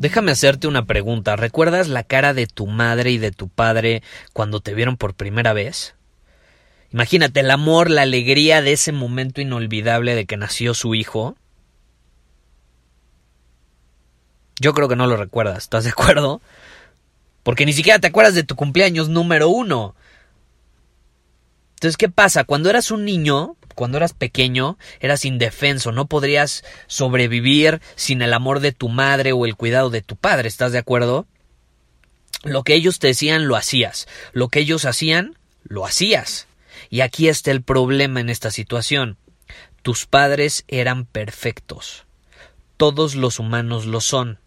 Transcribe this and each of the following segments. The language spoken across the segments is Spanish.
Déjame hacerte una pregunta. ¿Recuerdas la cara de tu madre y de tu padre cuando te vieron por primera vez? Imagínate el amor, la alegría de ese momento inolvidable de que nació su hijo. Yo creo que no lo recuerdas, ¿estás de acuerdo? Porque ni siquiera te acuerdas de tu cumpleaños número uno. Entonces, ¿qué pasa? Cuando eras un niño, cuando eras pequeño eras indefenso, no podrías sobrevivir sin el amor de tu madre o el cuidado de tu padre, ¿estás de acuerdo? Lo que ellos te decían lo hacías, lo que ellos hacían lo hacías. Y aquí está el problema en esta situación. Tus padres eran perfectos. Todos los humanos lo son.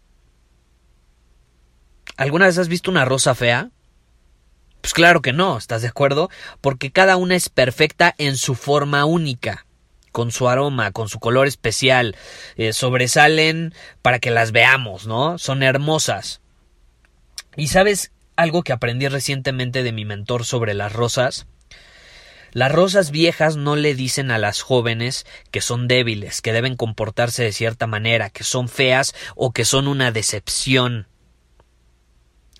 ¿Alguna vez has visto una rosa fea? Pues claro que no, ¿estás de acuerdo? Porque cada una es perfecta en su forma única, con su aroma, con su color especial, eh, sobresalen para que las veamos, ¿no? Son hermosas. ¿Y sabes algo que aprendí recientemente de mi mentor sobre las rosas? Las rosas viejas no le dicen a las jóvenes que son débiles, que deben comportarse de cierta manera, que son feas o que son una decepción.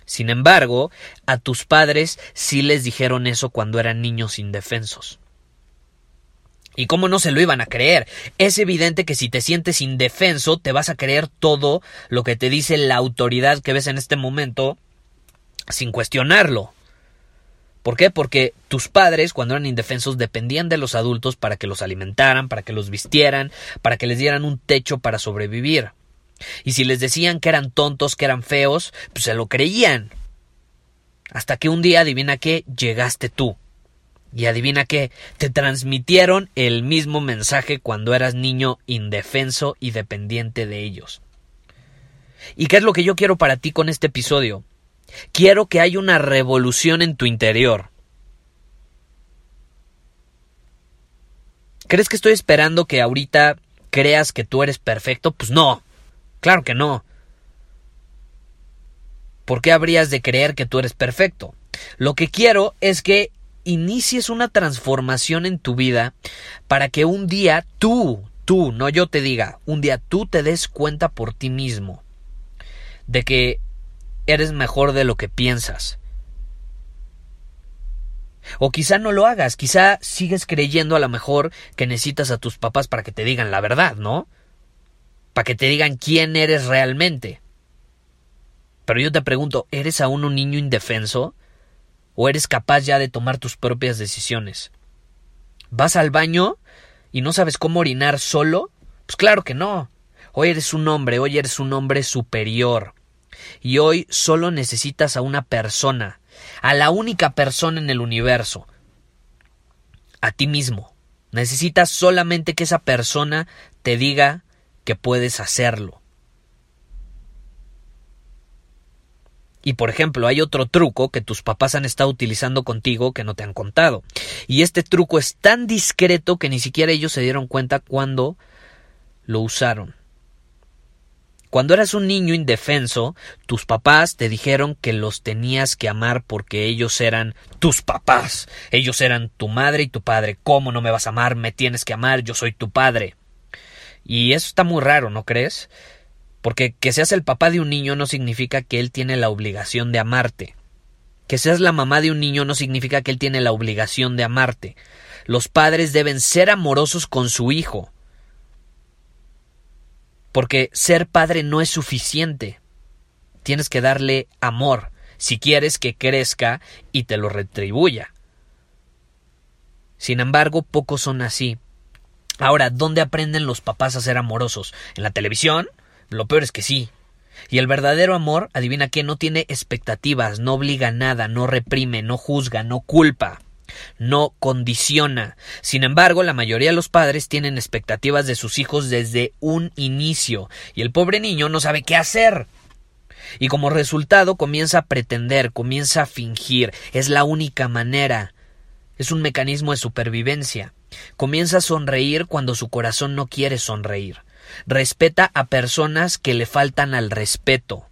Sin embargo, a tus padres sí les dijeron eso cuando eran niños indefensos. ¿Y cómo no se lo iban a creer? Es evidente que si te sientes indefenso, te vas a creer todo lo que te dice la autoridad que ves en este momento sin cuestionarlo. ¿Por qué? Porque tus padres, cuando eran indefensos, dependían de los adultos para que los alimentaran, para que los vistieran, para que les dieran un techo para sobrevivir. Y si les decían que eran tontos, que eran feos, pues se lo creían. Hasta que un día, adivina qué, llegaste tú. Y adivina qué, te transmitieron el mismo mensaje cuando eras niño indefenso y dependiente de ellos. ¿Y qué es lo que yo quiero para ti con este episodio? Quiero que haya una revolución en tu interior. ¿Crees que estoy esperando que ahorita creas que tú eres perfecto? Pues no. Claro que no. ¿Por qué habrías de creer que tú eres perfecto? Lo que quiero es que inicies una transformación en tu vida para que un día tú, tú, no yo te diga, un día tú te des cuenta por ti mismo de que eres mejor de lo que piensas. O quizá no lo hagas, quizá sigues creyendo a lo mejor que necesitas a tus papás para que te digan la verdad, ¿no? Para que te digan quién eres realmente. Pero yo te pregunto, ¿eres aún un niño indefenso? ¿O eres capaz ya de tomar tus propias decisiones? ¿Vas al baño y no sabes cómo orinar solo? Pues claro que no. Hoy eres un hombre, hoy eres un hombre superior. Y hoy solo necesitas a una persona, a la única persona en el universo, a ti mismo. Necesitas solamente que esa persona te diga que puedes hacerlo. Y por ejemplo, hay otro truco que tus papás han estado utilizando contigo que no te han contado. Y este truco es tan discreto que ni siquiera ellos se dieron cuenta cuando lo usaron. Cuando eras un niño indefenso, tus papás te dijeron que los tenías que amar porque ellos eran tus papás. Ellos eran tu madre y tu padre. ¿Cómo no me vas a amar? Me tienes que amar, yo soy tu padre. Y eso está muy raro, ¿no crees? Porque que seas el papá de un niño no significa que él tiene la obligación de amarte. Que seas la mamá de un niño no significa que él tiene la obligación de amarte. Los padres deben ser amorosos con su hijo. Porque ser padre no es suficiente. Tienes que darle amor. si quieres que crezca y te lo retribuya. Sin embargo, pocos son así. Ahora, ¿dónde aprenden los papás a ser amorosos? ¿En la televisión? Lo peor es que sí. Y el verdadero amor, adivina qué, no tiene expectativas, no obliga nada, no reprime, no juzga, no culpa, no condiciona. Sin embargo, la mayoría de los padres tienen expectativas de sus hijos desde un inicio, y el pobre niño no sabe qué hacer. Y como resultado comienza a pretender, comienza a fingir, es la única manera. Es un mecanismo de supervivencia. Comienza a sonreír cuando su corazón no quiere sonreír. Respeta a personas que le faltan al respeto.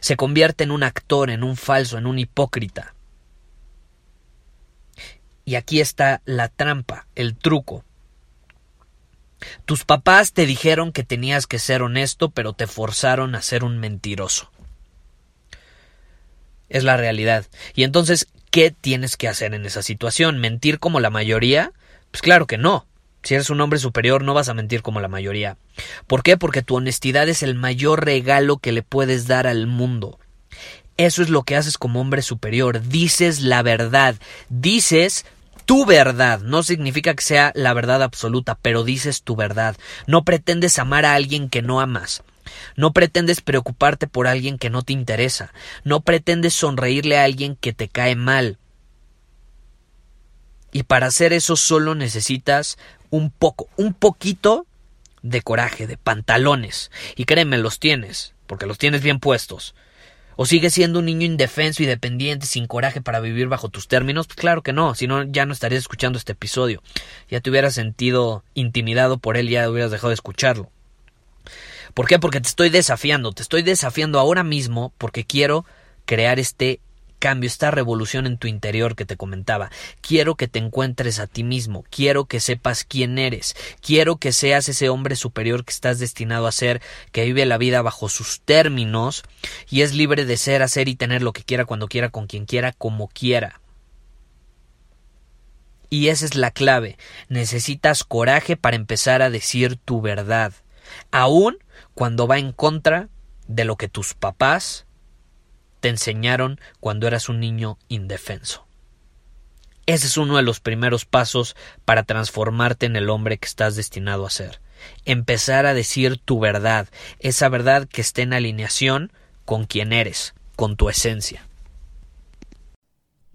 Se convierte en un actor, en un falso, en un hipócrita. Y aquí está la trampa, el truco. Tus papás te dijeron que tenías que ser honesto, pero te forzaron a ser un mentiroso. Es la realidad. Y entonces, ¿qué tienes que hacer en esa situación? ¿Mentir como la mayoría? Pues claro que no. Si eres un hombre superior no vas a mentir como la mayoría. ¿Por qué? Porque tu honestidad es el mayor regalo que le puedes dar al mundo. Eso es lo que haces como hombre superior. Dices la verdad. Dices tu verdad. No significa que sea la verdad absoluta, pero dices tu verdad. No pretendes amar a alguien que no amas. No pretendes preocuparte por alguien que no te interesa. No pretendes sonreírle a alguien que te cae mal. Y para hacer eso solo necesitas un poco, un poquito de coraje, de pantalones. Y créeme, los tienes, porque los tienes bien puestos. ¿O sigues siendo un niño indefenso y dependiente, sin coraje para vivir bajo tus términos? Pues claro que no, si no ya no estarías escuchando este episodio. Ya te hubieras sentido intimidado por él, ya hubieras dejado de escucharlo. ¿Por qué? Porque te estoy desafiando, te estoy desafiando ahora mismo porque quiero crear este cambio, esta revolución en tu interior que te comentaba. Quiero que te encuentres a ti mismo, quiero que sepas quién eres, quiero que seas ese hombre superior que estás destinado a ser, que vive la vida bajo sus términos y es libre de ser, hacer y tener lo que quiera, cuando quiera, con quien quiera, como quiera. Y esa es la clave. Necesitas coraje para empezar a decir tu verdad, aun cuando va en contra de lo que tus papás, te enseñaron cuando eras un niño indefenso. Ese es uno de los primeros pasos para transformarte en el hombre que estás destinado a ser. Empezar a decir tu verdad, esa verdad que esté en alineación con quien eres, con tu esencia.